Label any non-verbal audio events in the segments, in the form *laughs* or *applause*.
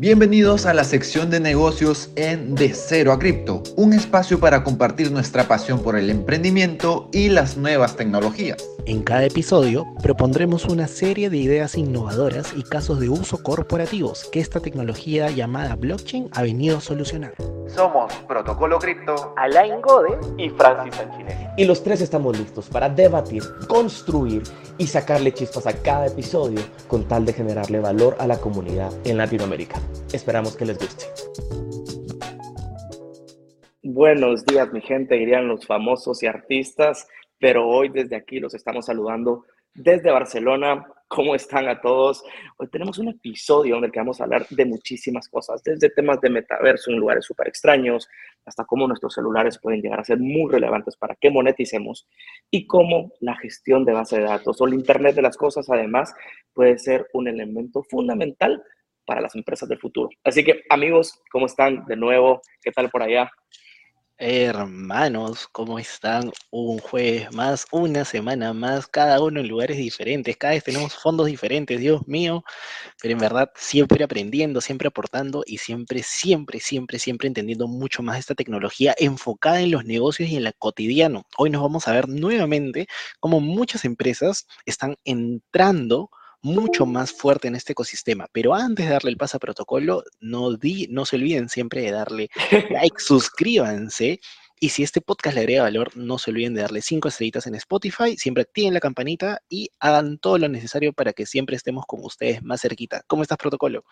Bienvenidos a la sección de negocios en De Cero a Cripto, un espacio para compartir nuestra pasión por el emprendimiento y las nuevas tecnologías. En cada episodio propondremos una serie de ideas innovadoras y casos de uso corporativos que esta tecnología llamada blockchain ha venido a solucionar. Somos Protocolo Cripto, Alain Gode y Francis Sanchinelli. Y los tres estamos listos para debatir, construir y sacarle chispas a cada episodio con tal de generarle valor a la comunidad en Latinoamérica. Esperamos que les guste. Buenos días, mi gente, dirían los famosos y artistas, pero hoy desde aquí los estamos saludando desde Barcelona. ¿Cómo están a todos? Hoy tenemos un episodio donde vamos a hablar de muchísimas cosas, desde temas de metaverso en lugares súper extraños, hasta cómo nuestros celulares pueden llegar a ser muy relevantes para que moneticemos y cómo la gestión de base de datos o el Internet de las cosas, además, puede ser un elemento fundamental para las empresas del futuro. Así que, amigos, ¿cómo están? De nuevo, ¿qué tal por allá? Hermanos, ¿cómo están? Un jueves más, una semana más, cada uno en lugares diferentes, cada vez tenemos fondos diferentes, Dios mío, pero en verdad siempre aprendiendo, siempre aportando y siempre, siempre, siempre, siempre entendiendo mucho más esta tecnología enfocada en los negocios y en la cotidiano. Hoy nos vamos a ver nuevamente cómo muchas empresas están entrando mucho más fuerte en este ecosistema. Pero antes de darle el paso a protocolo, no, di, no se olviden siempre de darle like, *laughs* suscríbanse. Y si este podcast le agrega valor, no se olviden de darle cinco estrellitas en Spotify, siempre activen la campanita y hagan todo lo necesario para que siempre estemos con ustedes más cerquita. ¿Cómo estás, protocolo?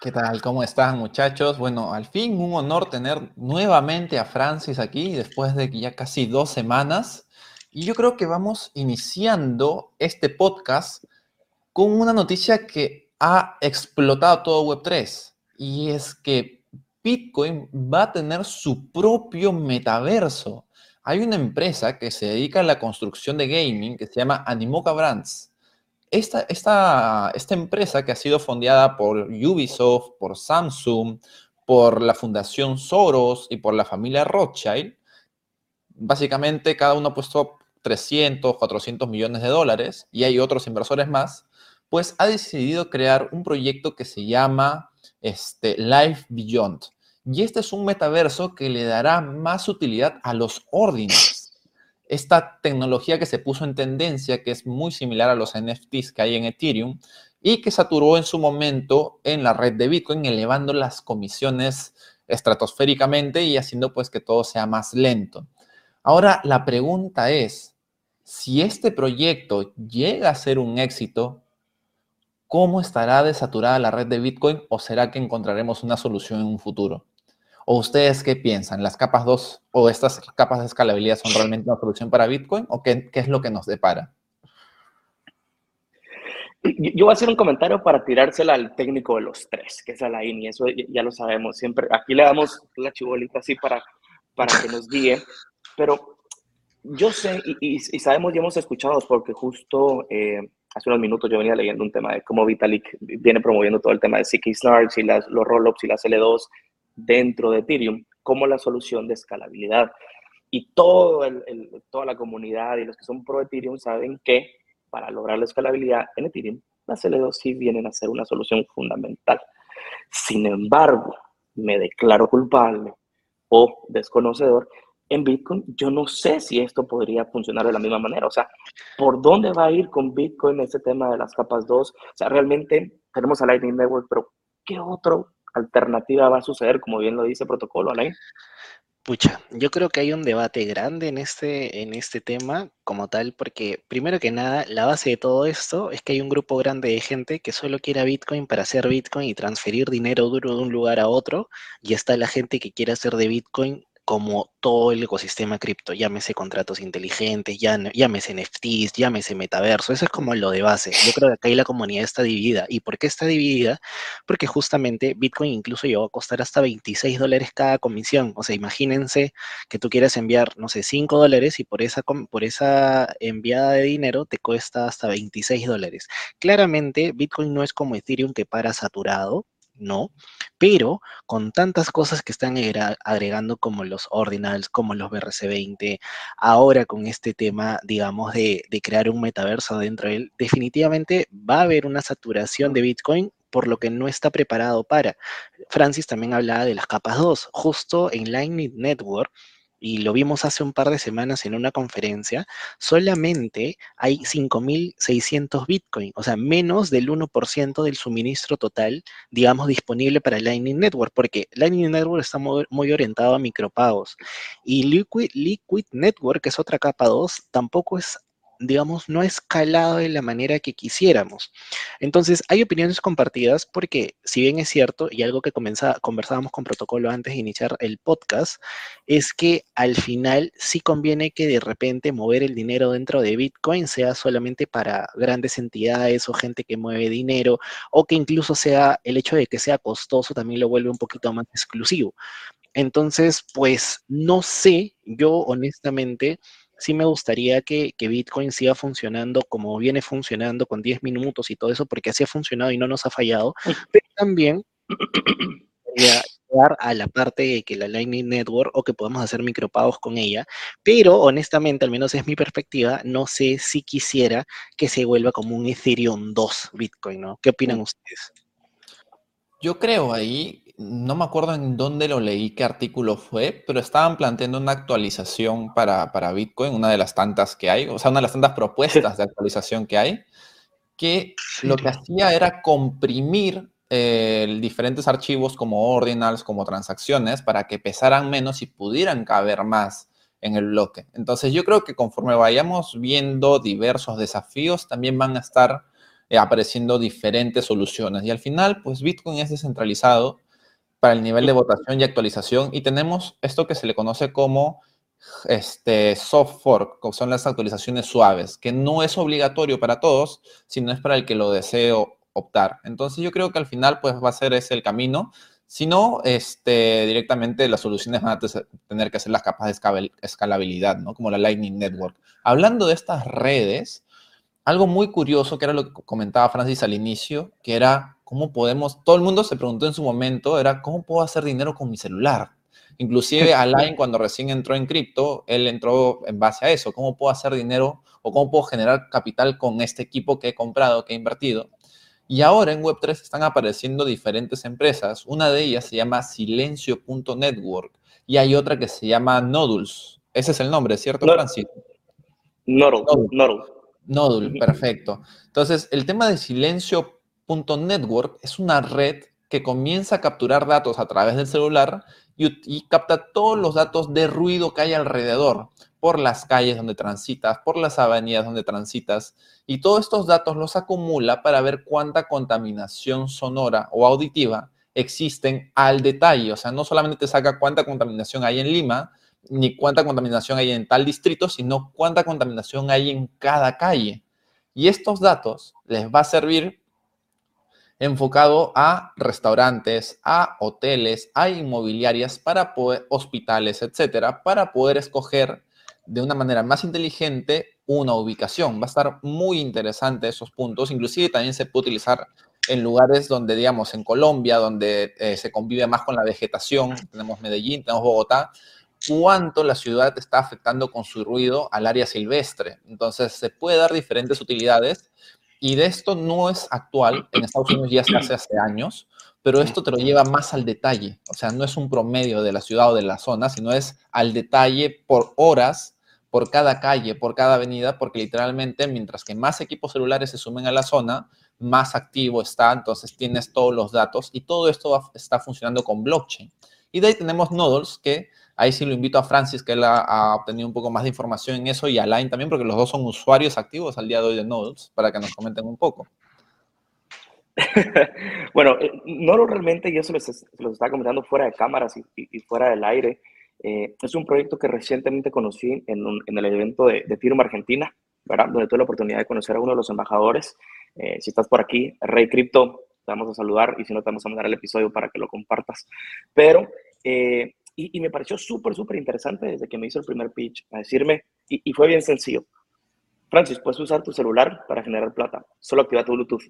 ¿Qué tal? ¿Cómo están, muchachos? Bueno, al fin un honor tener nuevamente a Francis aquí después de ya casi dos semanas. Y yo creo que vamos iniciando este podcast con una noticia que ha explotado todo Web3 y es que Bitcoin va a tener su propio metaverso. Hay una empresa que se dedica a la construcción de gaming que se llama Animoca Brands. Esta, esta, esta empresa que ha sido fondeada por Ubisoft, por Samsung, por la Fundación Soros y por la familia Rothschild, básicamente cada uno ha puesto 300, 400 millones de dólares y hay otros inversores más pues ha decidido crear un proyecto que se llama este, Life Beyond. Y este es un metaverso que le dará más utilidad a los ordinals. Esta tecnología que se puso en tendencia, que es muy similar a los NFTs que hay en Ethereum y que saturó en su momento en la red de Bitcoin, elevando las comisiones estratosféricamente y haciendo pues que todo sea más lento. Ahora la pregunta es, si este proyecto llega a ser un éxito, ¿cómo estará desaturada la red de Bitcoin o será que encontraremos una solución en un futuro? ¿O ustedes qué piensan? ¿Las capas 2 o estas capas de escalabilidad son realmente una solución para Bitcoin o qué, es lo que nos depara? Yo voy a hacer un comentario para tirársela al técnico de los tres, que es Alain, y eso ya lo sabemos. Siempre aquí le damos la chibolita así para, para que nos guíe, pero yo sé y, sabemos y hemos escuchado, porque justo eh, hace unos minutos yo venía leyendo un tema de cómo Vitalik viene promoviendo todo el tema de CK Snarks y las, los rollups y las L2 dentro de Ethereum como la solución de escalabilidad. Y todo el, toda la comunidad y los que son pro Ethereum saben que para lograr la escalabilidad en Ethereum, las L2 sí vienen a ser una solución fundamental. Sin embargo, me declaro culpable o desconocedor en Bitcoin, yo no sé si esto podría funcionar de la misma manera. O sea, ¿por dónde va a ir con Bitcoin este tema de las capas 2? O sea, realmente tenemos a Lightning Network, pero ¿qué otra alternativa va a suceder, como bien lo dice el protocolo, Alain? Pucha, yo creo que hay un debate grande en este, en este tema como tal, porque primero que nada, la base de todo esto es que hay un grupo grande de gente que solo quiere Bitcoin para hacer Bitcoin y transferir dinero duro de un lugar a otro, y está la gente que quiere hacer de Bitcoin como todo el ecosistema cripto, llámese contratos inteligentes, llámese NFTs, llámese metaverso, eso es como lo de base. Yo creo que acá la comunidad está dividida. ¿Y por qué está dividida? Porque justamente Bitcoin incluso llegó a costar hasta 26 dólares cada comisión. O sea, imagínense que tú quieras enviar, no sé, 5 dólares y por esa, por esa enviada de dinero te cuesta hasta 26 dólares. Claramente, Bitcoin no es como Ethereum que para saturado, no, pero con tantas cosas que están agregando como los ordinals, como los BRC20, ahora con este tema, digamos, de, crear un metaverso dentro de él, definitivamente va a haber una saturación de Bitcoin por lo que no está preparado para. Francis también hablaba de las capas 2. Justo en Lightning Network y lo vimos hace un par de semanas en una conferencia, solamente hay 5.600 Bitcoin, o sea, menos del 1% del suministro total, digamos, disponible para Lightning Network, porque Lightning Network está muy, muy, orientado a micropagos. Y Liquid, Liquid Network, que es otra capa 2, tampoco es digamos, no ha escalado de la manera que quisiéramos. Entonces, hay opiniones compartidas porque, si bien es cierto, y algo que conversábamos con protocolo antes de iniciar el podcast, es que al final sí conviene que de repente mover el dinero dentro de Bitcoin sea solamente para grandes entidades o gente que mueve dinero, o que incluso sea el hecho de que sea costoso también lo vuelve un poquito más exclusivo. Entonces, pues no sé, yo honestamente sí me gustaría que, Bitcoin siga funcionando como viene funcionando con 10 minutos y todo eso, porque así ha funcionado y no nos ha fallado, pero también llegar a la parte de que la Lightning Network o que podamos hacer micropagos con ella, pero honestamente, al menos es mi perspectiva, no sé si quisiera que se vuelva como un Ethereum 2 Bitcoin, ¿no? ¿Qué opinan ustedes? Yo creo ahí no me acuerdo en dónde lo leí, qué artículo fue, pero estaban planteando una actualización para, Bitcoin, una de las tantas que hay, o sea, una de las tantas propuestas de actualización que hay, que lo que hacía era comprimir eh, diferentes archivos como ordinals, como transacciones, para que pesaran menos y pudieran caber más en el bloque. Entonces yo creo que conforme vayamos viendo diversos desafíos, también van a estar eh, apareciendo diferentes soluciones. Y al final, pues Bitcoin es descentralizado para el nivel de votación y actualización y tenemos esto que se le conoce como este, soft fork, que son las actualizaciones suaves, que no es obligatorio para todos, sino es para el que lo desee optar. Entonces yo creo que al final pues va a ser ese el camino. Si no, este, directamente las soluciones van a tener que ser las capas de escalabilidad, ¿no? Como la Lightning Network. Hablando de estas redes, algo muy curioso, que era lo que comentaba Francis al inicio, que era ¿Cómo podemos? Todo el mundo se preguntó en su momento, era, ¿cómo puedo hacer dinero con mi celular? Inclusive *laughs* Alain, cuando recién entró en cripto, él entró en base a eso, ¿cómo puedo hacer dinero o cómo puedo generar capital con este equipo que he comprado, que he invertido? Y ahora en Web3 están apareciendo diferentes empresas. Una de ellas se llama Silencio.network y hay otra que se llama Nodules. Ese es el nombre, ¿cierto, Francis? Nodul. Nodul. Nodul, perfecto. Entonces, el tema de Silencio Network es una red que comienza a capturar datos a través del celular y, capta todos los datos de ruido que hay alrededor, por las calles donde transitas, por las avenidas donde transitas, y todos estos datos los acumula para ver cuánta contaminación sonora o auditiva existen al detalle. O sea, no solamente te saca cuánta contaminación hay en Lima, ni cuánta contaminación hay en tal distrito, sino cuánta contaminación hay en cada calle. Y estos datos les va a servir enfocado a restaurantes, a hoteles, a inmobiliarias, para poder, hospitales, etcétera, para poder escoger de una manera más inteligente una ubicación. Va a estar muy interesante esos puntos. Inclusive también se puede utilizar en lugares donde, digamos, en Colombia, donde eh, se convive más con la vegetación, tenemos Medellín, tenemos Bogotá, cuánto la ciudad está afectando con su ruido al área silvestre. Entonces, se puede dar diferentes utilidades y de esto no es actual, en Estados Unidos ya se hace años, pero esto te lo lleva más al detalle. O sea, no es un promedio de la ciudad o de la zona, sino es al detalle por horas, por cada calle, por cada avenida, porque literalmente mientras que más equipos celulares se sumen a la zona, más activo está, entonces tienes todos los datos y todo esto está funcionando con blockchain. Y de ahí tenemos nodos que Ahí sí lo invito a Francis, que él ha, obtenido un poco más de información en eso, y a Line también, porque los dos son usuarios activos al día de hoy de Nodes, para que nos comenten un poco. *laughs* bueno, eh, no realmente yo se los, estaba comentando fuera de cámaras y, fuera del aire. Eh, es un proyecto que recientemente conocí en, el evento de, de Firma Argentina, ¿verdad? donde tuve la oportunidad de conocer a uno de los embajadores. Eh, si estás por aquí, Rey Crypto, te vamos a saludar y si no, te vamos a mandar el episodio para que lo compartas. Pero y, me pareció súper, súper interesante desde que me hizo el primer pitch a decirme, y, fue bien sencillo. Francis, puedes usar tu celular para generar plata. Solo activa tu Bluetooth.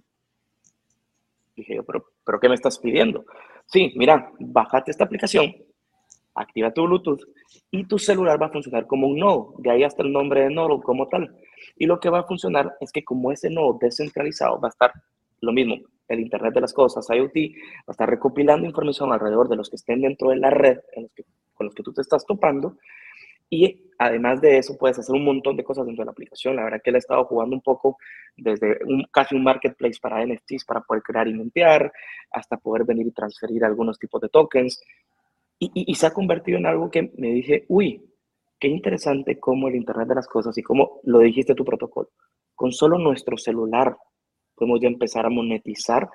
Dije yo, pero, pero ¿qué me estás pidiendo? Sí, mira, bájate esta aplicación, activa tu Bluetooth y tu celular va a funcionar como un nodo. De ahí hasta el nombre de nodo como tal. Y lo que va a funcionar es que como ese nodo descentralizado va a estar lo mismo, el Internet de las Cosas, IoT, va a recopilando información alrededor de los que estén dentro de la red con los que tú te estás topando. Y además de eso, puedes hacer un montón de cosas dentro de la aplicación. La verdad que él ha estado jugando un poco desde casi un marketplace para NFTs para poder crear y mintear, hasta poder venir y transferir algunos tipos de tokens. Y, y, y se ha convertido en algo que me dije, uy, qué interesante cómo el Internet de las Cosas y cómo lo dijiste tu protocolo, con solo nuestro celular podemos ya empezar a monetizar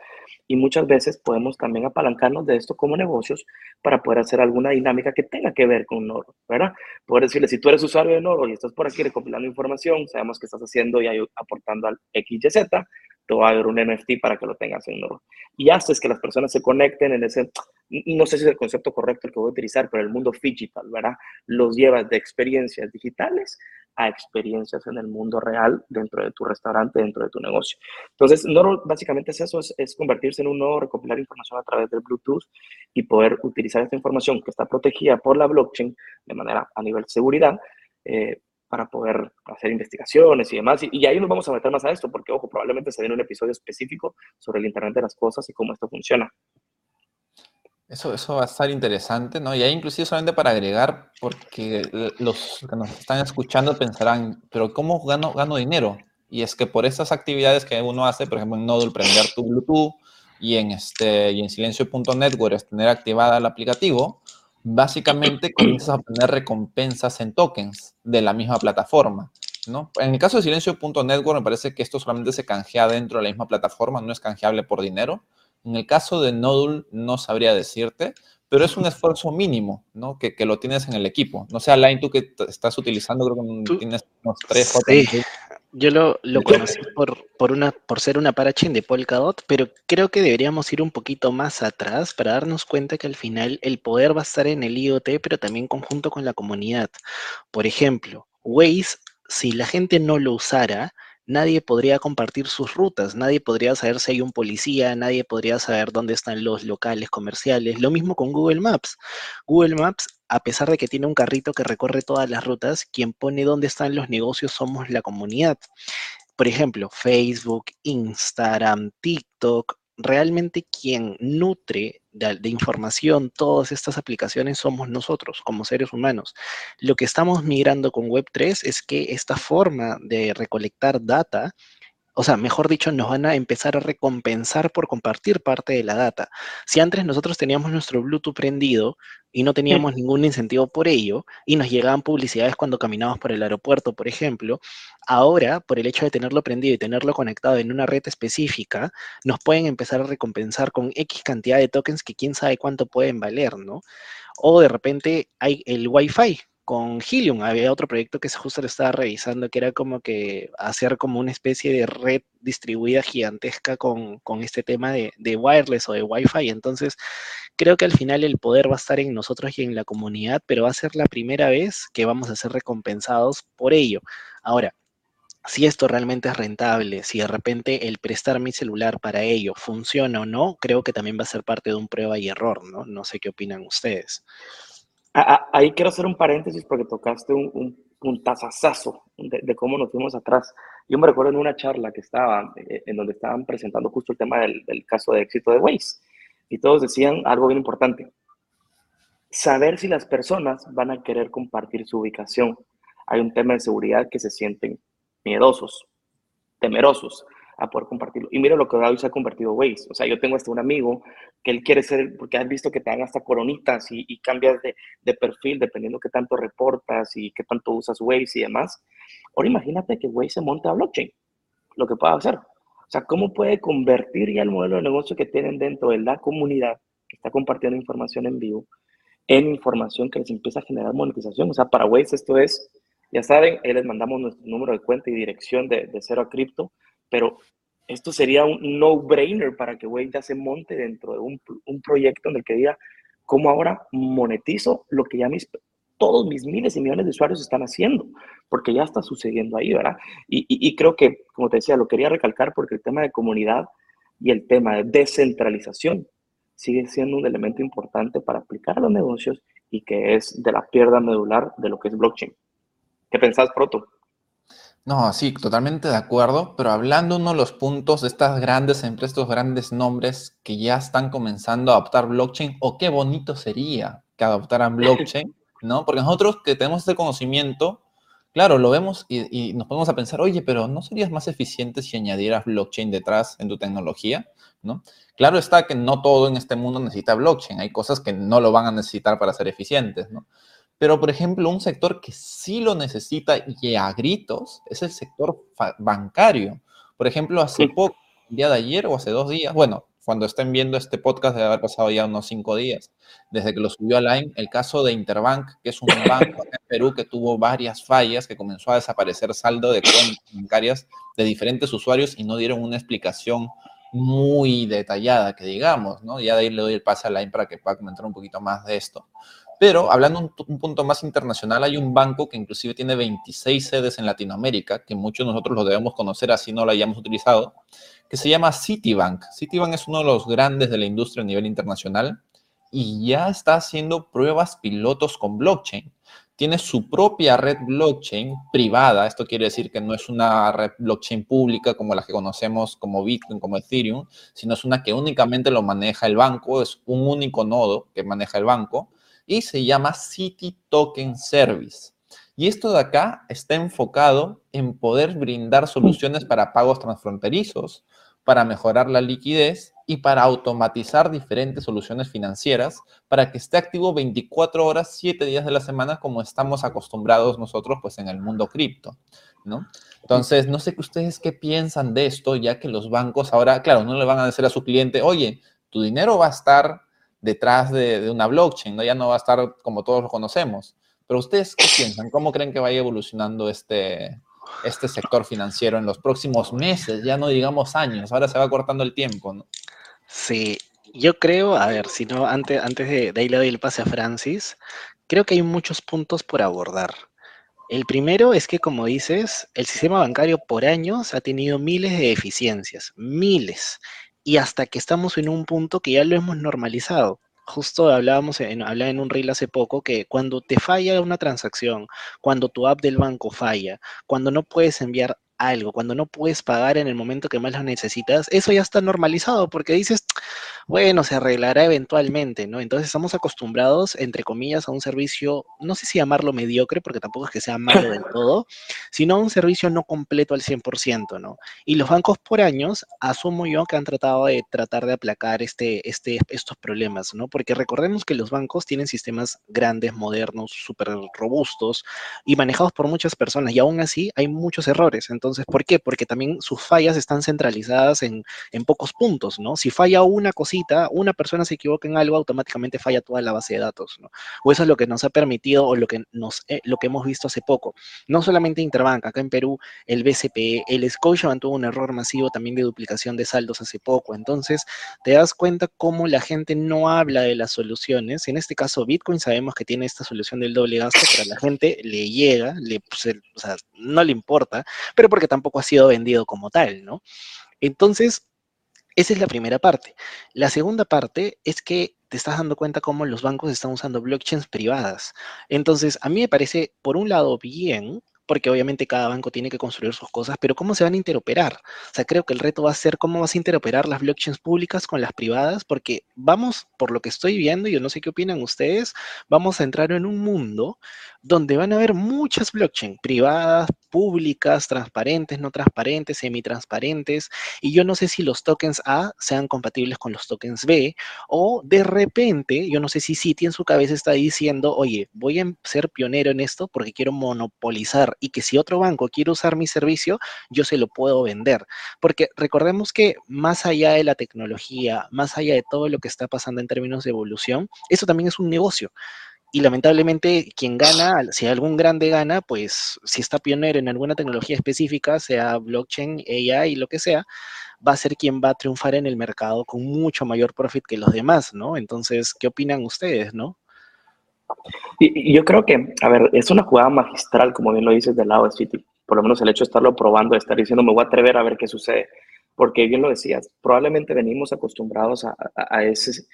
y muchas veces podemos también apalancarnos de esto como negocios para poder hacer alguna dinámica que tenga que ver con Noro, ¿verdad? Poder decirle, si tú eres usuario de Noro y estás por aquí recopilando información, sabemos que estás haciendo y aportando al XYZ, te va a dar un NFT para que lo tengas en Noro. Y haces que las personas se conecten en ese, no sé si es el concepto correcto el que voy a utilizar, pero el mundo digital, ¿verdad? Los llevas de experiencias digitales a experiencias en el mundo real dentro de tu restaurante, dentro de tu negocio. Entonces, Noro básicamente es eso, es, convertirse en un nodo, recopilar información a través del Bluetooth y poder utilizar esta información que está protegida por la blockchain de manera a nivel seguridad eh, para poder hacer investigaciones y demás. Y, ahí nos vamos a meter más a esto, porque, ojo, probablemente se den un episodio específico sobre el Internet de las Cosas y cómo esto funciona. Eso, eso va a estar interesante, ¿no? Y ahí inclusive solamente para agregar, porque los que nos están escuchando pensarán, pero ¿cómo gano, gano dinero? Y es que por estas actividades que uno hace, por ejemplo, en Nodul, prender tu Bluetooth y en, este, y en silencio.network tener activada el aplicativo, básicamente comienzas a obtener recompensas en tokens de la misma plataforma. ¿no? En el caso de silencio.network me parece que esto solamente se canjea dentro de la misma plataforma, no es canjeable por dinero. En el caso de Nodul no sabría decirte, pero es un esfuerzo mínimo, ¿no? Que, que lo tienes en el equipo. No sé, Alain, tú que estás utilizando, creo que tienes unos tres sí. Yo lo, lo conocí por, por, una, por ser una parachain de Polkadot, pero creo que deberíamos ir un poquito más atrás para darnos cuenta que al final el poder va a estar en el IoT, pero también conjunto con la comunidad. Por ejemplo, Waze, si la gente no lo usara, nadie podría compartir sus rutas, nadie podría saber si hay un policía, nadie podría saber dónde están los locales comerciales. Lo mismo con Google Maps. Google Maps, a pesar de que tiene un carrito que recorre todas las rutas, quien pone dónde están los negocios somos la comunidad. Por ejemplo, Facebook, Instagram, TikTok, realmente quien nutre de, información todas estas aplicaciones somos nosotros como seres humanos. Lo que estamos migrando con Web3 es que esta forma de recolectar data o sea, mejor dicho, nos van a empezar a recompensar por compartir parte de la data. Si antes nosotros teníamos nuestro Bluetooth prendido y no teníamos ningún incentivo por ello, y nos llegaban publicidades cuando caminábamos por el aeropuerto, por ejemplo, ahora, por el hecho de tenerlo prendido y tenerlo conectado en una red específica, nos pueden empezar a recompensar con X cantidad de tokens que quién sabe cuánto pueden valer, ¿no? O de repente hay el Wi-Fi, con Helium. Había otro proyecto que justo lo estaba revisando, que era como que hacer como una especie de red distribuida gigantesca con, este tema de, wireless o de Wi-Fi. Entonces, creo que al final el poder va a estar en nosotros y en la comunidad, pero va a ser la primera vez que vamos a ser recompensados por ello. Ahora, si esto realmente es rentable, si de repente el prestar mi celular para ello funciona o no, creo que también va a ser parte de un prueba y error, ¿no? No sé qué opinan ustedes. Ahí quiero hacer un paréntesis porque tocaste un, un de, cómo nos fuimos atrás. Yo me recuerdo en una charla que estaba, eh, en donde estaban presentando justo el tema del, caso de éxito de Waze. Y todos decían algo bien importante. Saber si las personas van a querer compartir su ubicación. Hay un tema de seguridad que se sienten miedosos, temerosos a poder compartirlo. Y mira lo que hoy se ha convertido Waze. O sea, yo tengo hasta un amigo que él quiere ser, porque has visto que te dan hasta coronitas y, cambias de, de, perfil dependiendo qué tanto reportas y qué tanto usas Waze y demás. Ahora imagínate que Waze se monte a blockchain, lo que pueda hacer. O sea, ¿cómo puede convertir ya el modelo de negocio que tienen dentro de la comunidad que está compartiendo información en vivo en información que les empieza a generar monetización? O sea, para Waze esto es, ya saben, ahí les mandamos nuestro número de cuenta y dirección de, de cero a cripto pero esto sería un no-brainer para que Wade ya se monte dentro de un, un, proyecto en el que diga, ¿cómo ahora monetizo lo que ya mis, todos mis miles y millones de usuarios están haciendo? Porque ya está sucediendo ahí, ¿verdad? Y, y, creo que, como te decía, lo quería recalcar porque el tema de comunidad y el tema de descentralización sigue siendo un elemento importante para aplicar a los negocios y que es de la pierna medular de lo que es blockchain. ¿Qué pensás, Proto? No, sí, totalmente de acuerdo, pero hablando uno de los puntos de estas grandes empresas, estos grandes nombres que ya están comenzando a adoptar blockchain, o qué bonito sería que adoptaran *laughs* blockchain, ¿no? Porque nosotros que tenemos este conocimiento, claro, lo vemos y, nos ponemos a pensar, oye, pero ¿no serías más eficiente si añadieras blockchain detrás en tu tecnología, ¿no? Claro está que no todo en este mundo necesita blockchain, hay cosas que no lo van a necesitar para ser eficientes, ¿no? Pero, por ejemplo, un sector que sí lo necesita y a gritos es el sector bancario. Por ejemplo, hace poco, el día de ayer o hace dos días, bueno, cuando estén viendo este podcast debe haber pasado ya unos cinco días, desde que lo subió a Line, el caso de Interbank, que es un *laughs* banco en Perú que tuvo varias fallas, que comenzó a desaparecer saldo de cuentas bancarias de diferentes usuarios y no dieron una explicación muy detallada, que digamos, ¿no? Ya de ahí le doy el pase a Line para que pueda comentar un poquito más de esto. Pero hablando un, un, punto más internacional, hay un banco que inclusive tiene 26 sedes en Latinoamérica, que muchos de nosotros lo debemos conocer así no lo hayamos utilizado, que se llama Citibank. Citibank es uno de los grandes de la industria a nivel internacional y ya está haciendo pruebas pilotos con blockchain. Tiene su propia red blockchain privada, esto quiere decir que no es una red blockchain pública como la que conocemos como Bitcoin, como Ethereum, sino es una que únicamente lo maneja el banco, es un único nodo que maneja el banco y se llama City Token Service. Y esto de acá está enfocado en poder brindar soluciones para pagos transfronterizos, para mejorar la liquidez y para automatizar diferentes soluciones financieras para que esté activo 24 horas, 7 días de la semana como estamos acostumbrados nosotros pues en el mundo cripto, ¿no? Entonces, no sé que ustedes qué piensan de esto, ya que los bancos ahora, claro, no le van a decir a su cliente, oye, tu dinero va a estar detrás de, una blockchain, ¿no? ya no va a estar como todos lo conocemos. Pero ustedes, ¿qué piensan? ¿Cómo creen que vaya evolucionando este, este sector financiero en los próximos meses? Ya no digamos años, ahora se va cortando el tiempo, ¿no? Sí, yo creo, a ver, si no, antes, antes de, de ahí el pase a Francis, creo que hay muchos puntos por abordar. El primero es que, como dices, el sistema bancario por años ha tenido miles de deficiencias, miles y hasta que estamos en un punto que ya lo hemos normalizado. Justo hablábamos en, hablaba en un reel hace poco que cuando te falla una transacción, cuando tu app del banco falla, cuando no puedes enviar algo, cuando no puedes pagar en el momento que más lo necesitas, eso ya está normalizado porque dices, bueno, se arreglará eventualmente, ¿no? Entonces estamos acostumbrados, entre comillas, a un servicio, no sé si llamarlo mediocre, porque tampoco es que sea malo del *laughs* todo, sino un servicio no completo al 100%, ¿no? Y los bancos por años, asumo yo que han tratado de tratar de aplacar este, este, estos problemas, ¿no? Porque recordemos que los bancos tienen sistemas grandes, modernos, súper robustos y manejados por muchas personas y aún así hay muchos errores. Entonces, ¿por qué? Porque también sus fallas están centralizadas en, en pocos puntos, ¿no? Si falla una cosita, una persona se equivoca en algo, automáticamente falla toda la base de datos, ¿no? O eso es lo que nos ha permitido o lo que, nos, eh, lo que hemos visto hace poco. No solamente Interbank, acá en Perú, el BCP, el Scotiabank tuvo un error masivo también de duplicación de saldos hace poco. Entonces, te das cuenta cómo la gente no habla de las soluciones. En este caso, Bitcoin sabemos que tiene esta solución del doble gasto, pero a la gente le llega, le, pues, o sea, no le importa, pero porque tampoco ha sido vendido como tal, ¿no? Entonces, esa es la primera parte. La segunda parte es que te estás dando cuenta cómo los bancos están usando blockchains privadas. Entonces, a mí me parece, por un lado, bien, porque obviamente cada banco tiene que construir sus cosas, pero ¿cómo se van a interoperar? O sea, creo que el reto va a ser cómo vas a interoperar las blockchains públicas con las privadas, porque vamos, por lo que estoy viendo, yo no sé qué opinan ustedes, vamos a entrar en un mundo donde van a haber muchas blockchains privadas, públicas, transparentes, no transparentes, semi-transparentes, y yo no sé si los tokens A sean compatibles con los tokens B, o de repente, yo no sé si Citi en su cabeza está diciendo, oye, voy a ser pionero en esto porque quiero monopolizar y que si otro banco quiere usar mi servicio, yo se lo puedo vender. Porque recordemos que más allá de la tecnología, más allá de todo lo que está pasando en términos de evolución, eso también es un negocio y lamentablemente quien gana, si algún grande gana, pues si está pionero en alguna tecnología específica, sea blockchain, AI, lo que sea, va a ser quien va a triunfar en el mercado con mucho mayor profit que los demás, ¿no? Entonces, ¿qué opinan ustedes, no? Y, yo creo que, a ver, es una jugada magistral, como bien lo dices, del lado de City. Por lo menos el hecho de estarlo probando, de estar diciendo, me voy a atrever a ver qué sucede. Porque bien lo decías, probablemente venimos acostumbrados a, a ese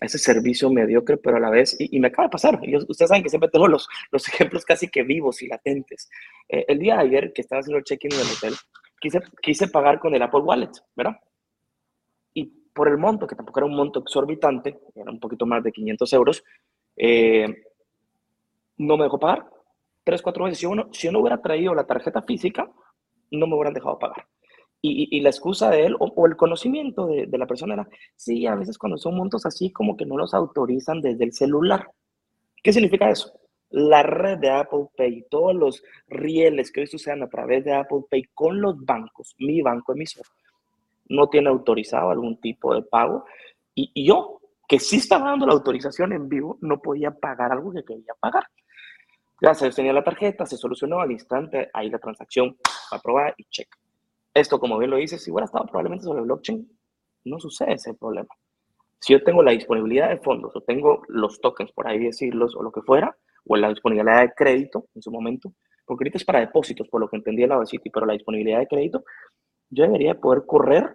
ese servicio mediocre, pero a la vez, y, me acaba de pasar, ustedes saben que siempre tengo los, los *laughs* ejemplos casi que vivos y latentes. Eh, el día de ayer que estaba haciendo el check-in del hotel, quise, quise pagar con el Apple Wallet, ¿verdad? Y por el monto, que tampoco era un monto exorbitante, era un poquito más de 500 euros, eh, no me dejó pagar. Tres, cuatro veces. Si uno, si no hubiera traído la tarjeta física, no me hubieran dejado pagar. Y, la excusa de él o, el conocimiento de, de, la persona era, sí, a veces cuando son montos así como que no los autorizan desde el celular. ¿Qué significa eso? La red de Apple Pay, todos los rieles que hoy suceden a través de Apple Pay con los bancos, mi banco emisor, no tiene autorizado algún tipo de pago. Y, y yo, que sí estaba dando la autorización en vivo, no podía pagar algo que quería pagar. Gracias, tenía la tarjeta, se solucionó al instante, ahí la transacción aprobada y check. Esto, como bien lo dices, si hubiera estado probablemente sobre blockchain, no sucede ese problema. Si yo tengo la disponibilidad de fondos o tengo los tokens, por ahí decirlos, o lo que fuera, o la disponibilidad de crédito en su momento, porque ahorita es para depósitos, por lo que entendí la City, pero la disponibilidad de crédito, yo debería poder correr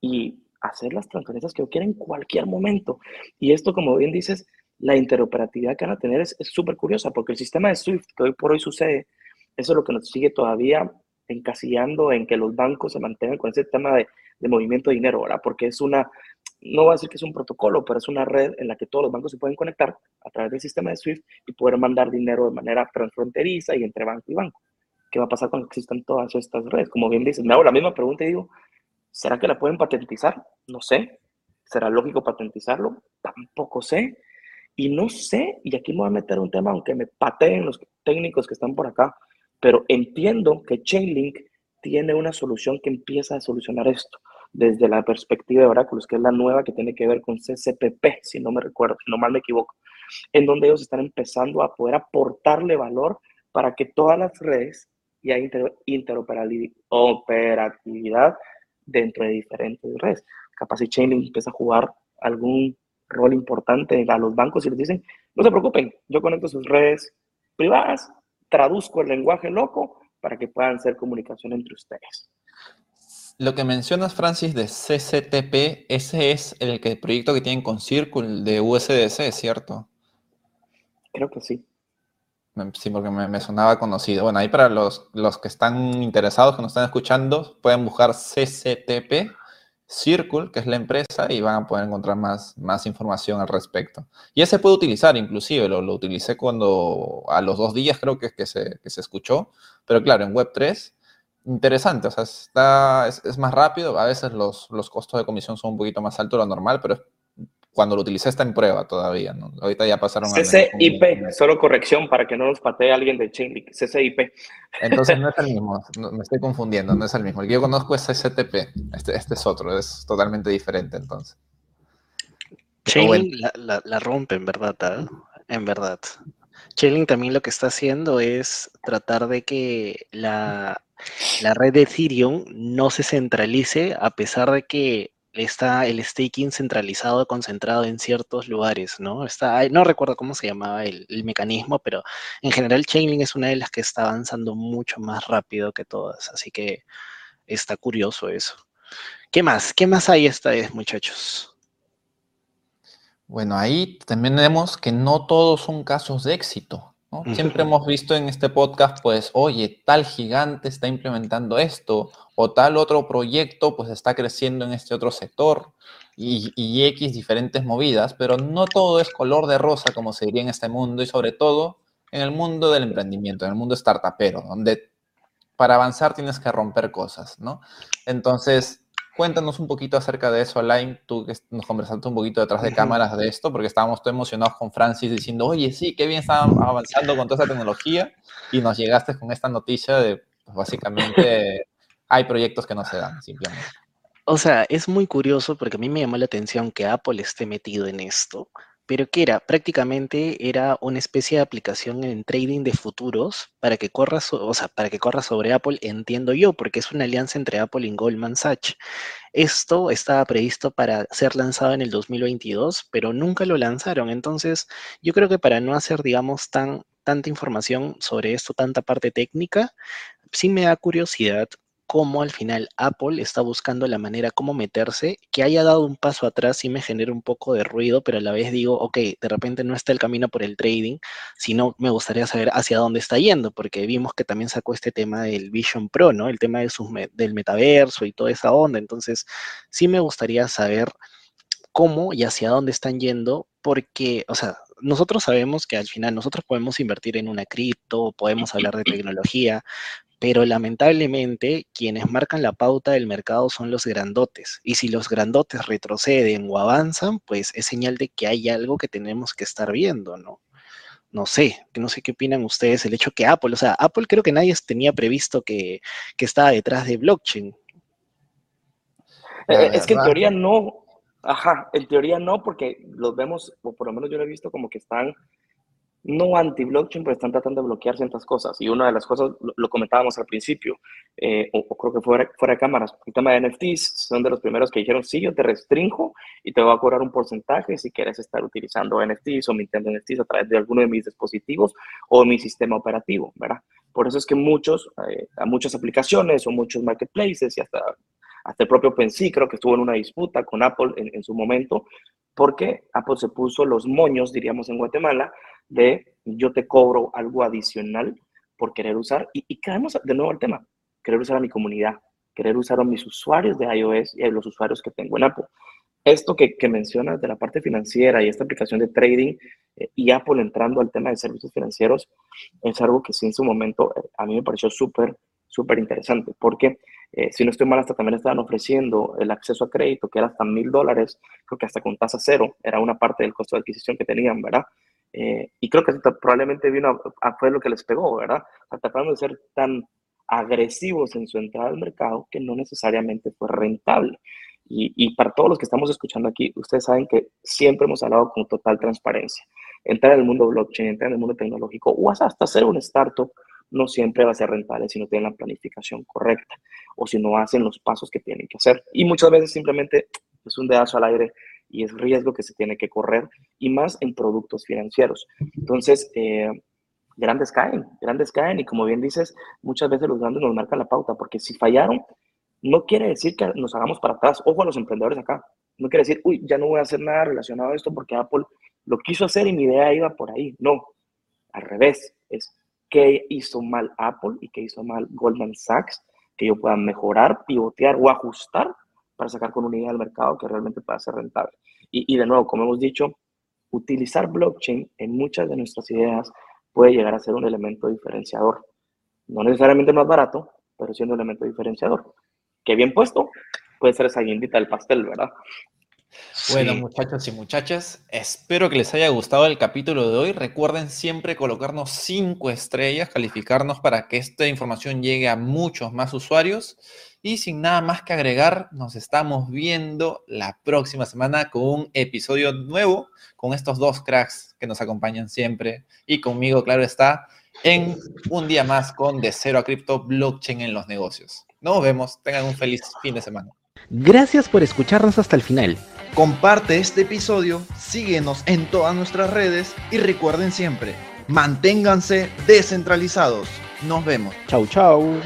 y hacer las transferencias que yo quiera en cualquier momento. Y esto, como bien dices, la interoperatividad que van a tener es súper curiosa, porque el sistema de SWIFT que hoy por hoy sucede, eso es lo que nos sigue todavía encasillando en que los bancos se mantengan con ese tema de, de movimiento de dinero, ¿verdad? Porque es una, no voy a decir que es un protocolo, pero es una red en la que todos los bancos se pueden conectar a través del sistema de SWIFT y poder mandar dinero de manera transfronteriza y entre banco y banco. ¿Qué va a pasar cuando existan todas estas redes? Como bien dices, me hago la misma pregunta y digo, ¿será que la pueden patentizar? No sé. ¿Será lógico patentizarlo? Tampoco sé. Y no sé, y aquí me voy a meter un tema, aunque me pateen los técnicos que están por acá, pero entiendo que Chainlink tiene una solución que empieza a solucionar esto desde la perspectiva de Oráculos, que es la nueva que tiene que ver con CCPP, si no me recuerdo, si no mal me equivoco, en donde ellos están empezando a poder aportarle valor para que todas las redes y hay interoperabilidad dentro de diferentes redes. Capaz si Chainlink empieza a jugar algún rol importante a los bancos y les dicen, no se preocupen, yo conecto sus redes privadas traduzco el lenguaje loco para que puedan hacer comunicación entre ustedes. Lo que mencionas, Francis, de CCTP, ese es el, que, proyecto que tienen con Circle de USDC, ¿cierto? Creo que sí. Sí, porque me, sonaba conocido. Bueno, ahí para los, los que están interesados, que nos están escuchando, pueden buscar CCTP Circle, que es la empresa, y van a poder encontrar más, más información al respecto. Y ese puede utilizar, inclusive, lo, lo utilicé cuando a los dos días creo que, que, se, que se escuchó, pero claro, en Web3, interesante, o sea, está, es, más rápido, a veces los, los costos de comisión son un poquito más altos de lo normal, pero cuando lo utilicé está en prueba todavía, ¿no? Ahorita ya pasaron CCIP, solo corrección para que no nos patee alguien de Chainlink, CCIP. Entonces *laughs* no es el mismo, me estoy confundiendo, no es el mismo. El que yo conozco es CCTP, este, este es otro, es totalmente diferente entonces. Chainlink la, la, rompe en verdad, ¿eh? en verdad. Chainlink también lo que está haciendo es tratar de que la, la red de Ethereum no se centralice a pesar de que está el staking centralizado, concentrado en ciertos lugares, ¿no? Está, no recuerdo cómo se llamaba el, mecanismo, pero en general Chainlink es una de las que está avanzando mucho más rápido que todas, así que está curioso eso. ¿Qué más? ¿Qué más hay esta vez, muchachos? Bueno, ahí también vemos que no todos son casos de éxito. Siempre hemos visto en este podcast, pues, oye, tal gigante está implementando esto, o tal otro proyecto, pues, está creciendo en este otro sector, y, y, X diferentes movidas, pero no todo es color de rosa, como se diría en este mundo, y sobre todo en el mundo del emprendimiento, en el mundo startupero, donde para avanzar tienes que romper cosas, ¿no? Entonces, Cuéntanos un poquito acerca de eso, Alain, tú que nos conversaste un poquito detrás de cámaras de esto, porque estábamos todos emocionados con Francis diciendo, oye, sí, qué bien están avanzando con toda esa tecnología, y nos llegaste con esta noticia de, pues básicamente, *laughs* hay proyectos que no se dan, simplemente. O sea, es muy curioso porque a mí me llamó la atención que Apple esté metido en esto, pero que era prácticamente era una especie de aplicación en trading de futuros para que corra, o sea, para que corra sobre Apple, entiendo yo, porque es una alianza entre Apple y Goldman Sachs. Esto estaba previsto para ser lanzado en el 2022, pero nunca lo lanzaron. Entonces, yo creo que para no hacer, digamos, tan tanta información sobre esto, tanta parte técnica, sí me da curiosidad cómo al final Apple está buscando la manera cómo meterse, que haya dado un paso atrás y me genera un poco de ruido, pero a la vez digo, ok, de repente no está el camino por el trading, sino me gustaría saber hacia dónde está yendo, porque vimos que también sacó este tema del Vision Pro, ¿no? El tema de sus, del metaverso y toda esa onda. Entonces, sí me gustaría saber cómo y hacia dónde están yendo, porque, o sea, nosotros sabemos que al final nosotros podemos invertir en una cripto, podemos hablar de *clears throat* tecnología, pero lamentablemente quienes marcan la pauta del mercado son los grandotes. Y si los grandotes retroceden o avanzan, pues es señal de que hay algo que tenemos que estar viendo, ¿no? No sé, no sé qué opinan ustedes, el hecho que Apple, o sea, Apple creo que nadie tenía previsto que, que estaba detrás de blockchain. Eh, es que en teoría no, ajá, en teoría no, porque los vemos, o por lo menos yo lo he visto como que están no anti-blockchain, pero están tratando de bloquear ciertas cosas. Y una de las cosas, lo, comentábamos al principio, eh, o, creo que fuera, fuera de cámaras, el tema de NFTs, son de los primeros que dijeron, sí, yo te restringo y te voy a cobrar un porcentaje si quieres estar utilizando NFTs o mintiendo NFTs a través de alguno de mis dispositivos o mi sistema operativo, ¿verdad? Por eso es que muchos, eh, muchas aplicaciones o muchos marketplaces y hasta, hasta el propio OpenSea creo que estuvo en una disputa con Apple en, en su momento, porque Apple se puso los moños, diríamos en Guatemala, de yo te cobro algo adicional por querer usar, y, y caemos de nuevo al tema, querer usar a mi comunidad, querer usar a mis usuarios de iOS y a los usuarios que tengo en Apple. Esto que, que mencionas de la parte financiera y esta aplicación de trading eh, y Apple entrando al tema de servicios financieros es algo que sí en su momento eh, a mí me pareció súper, súper interesante, porque eh, si no estoy mal, hasta también estaban ofreciendo el acceso a crédito, que era hasta mil dólares, creo que hasta con tasa cero, era una parte del costo de adquisición que tenían, ¿verdad? Eh, y creo que probablemente vino a, fue lo que les pegó, ¿verdad? tratando de ser tan agresivos en su entrada al mercado que no necesariamente fue rentable. Y, y, para todos los que estamos escuchando aquí, ustedes saben que siempre hemos hablado con total transparencia. Entrar en el mundo blockchain, entrar en el mundo tecnológico o hasta hacer un startup no siempre va a ser rentable si no tienen la planificación correcta o si no hacen los pasos que tienen que hacer. Y muchas veces simplemente es un dedazo al aire y es riesgo que se tiene que correr, y más en productos financieros. Entonces, eh, grandes caen, grandes caen, y como bien dices, muchas veces los grandes nos marcan la pauta, porque si fallaron, no quiere decir que nos hagamos para atrás. Ojo a los emprendedores acá. No quiere decir, uy, ya no voy a hacer nada relacionado a esto porque Apple lo quiso hacer y mi idea iba por ahí. No, al revés. Es qué hizo mal Apple y qué hizo mal Goldman Sachs, que yo pueda mejorar, pivotear o ajustar para sacar con una idea al mercado que realmente pueda ser rentable. Y, de nuevo, como hemos dicho, utilizar blockchain en muchas de nuestras ideas puede llegar a ser un elemento diferenciador. No necesariamente más barato, pero siendo un elemento diferenciador. Que bien puesto, puede ser esa guindita del pastel, ¿verdad? Bueno, muchachos y muchachas, espero que les haya gustado el capítulo de hoy. Recuerden siempre colocarnos cinco estrellas, calificarnos para que esta información llegue a muchos más usuarios. Y sin nada más que agregar, nos estamos viendo la próxima semana con un episodio nuevo con estos dos cracks que nos acompañan siempre y conmigo, claro está, en un día más con De Cero a Cripto Blockchain en los negocios. Nos vemos, tengan un feliz fin de semana. Gracias por escucharnos hasta el final. Comparte este episodio, síguenos en todas nuestras redes y recuerden siempre, manténganse descentralizados. Nos vemos. Chau, chau.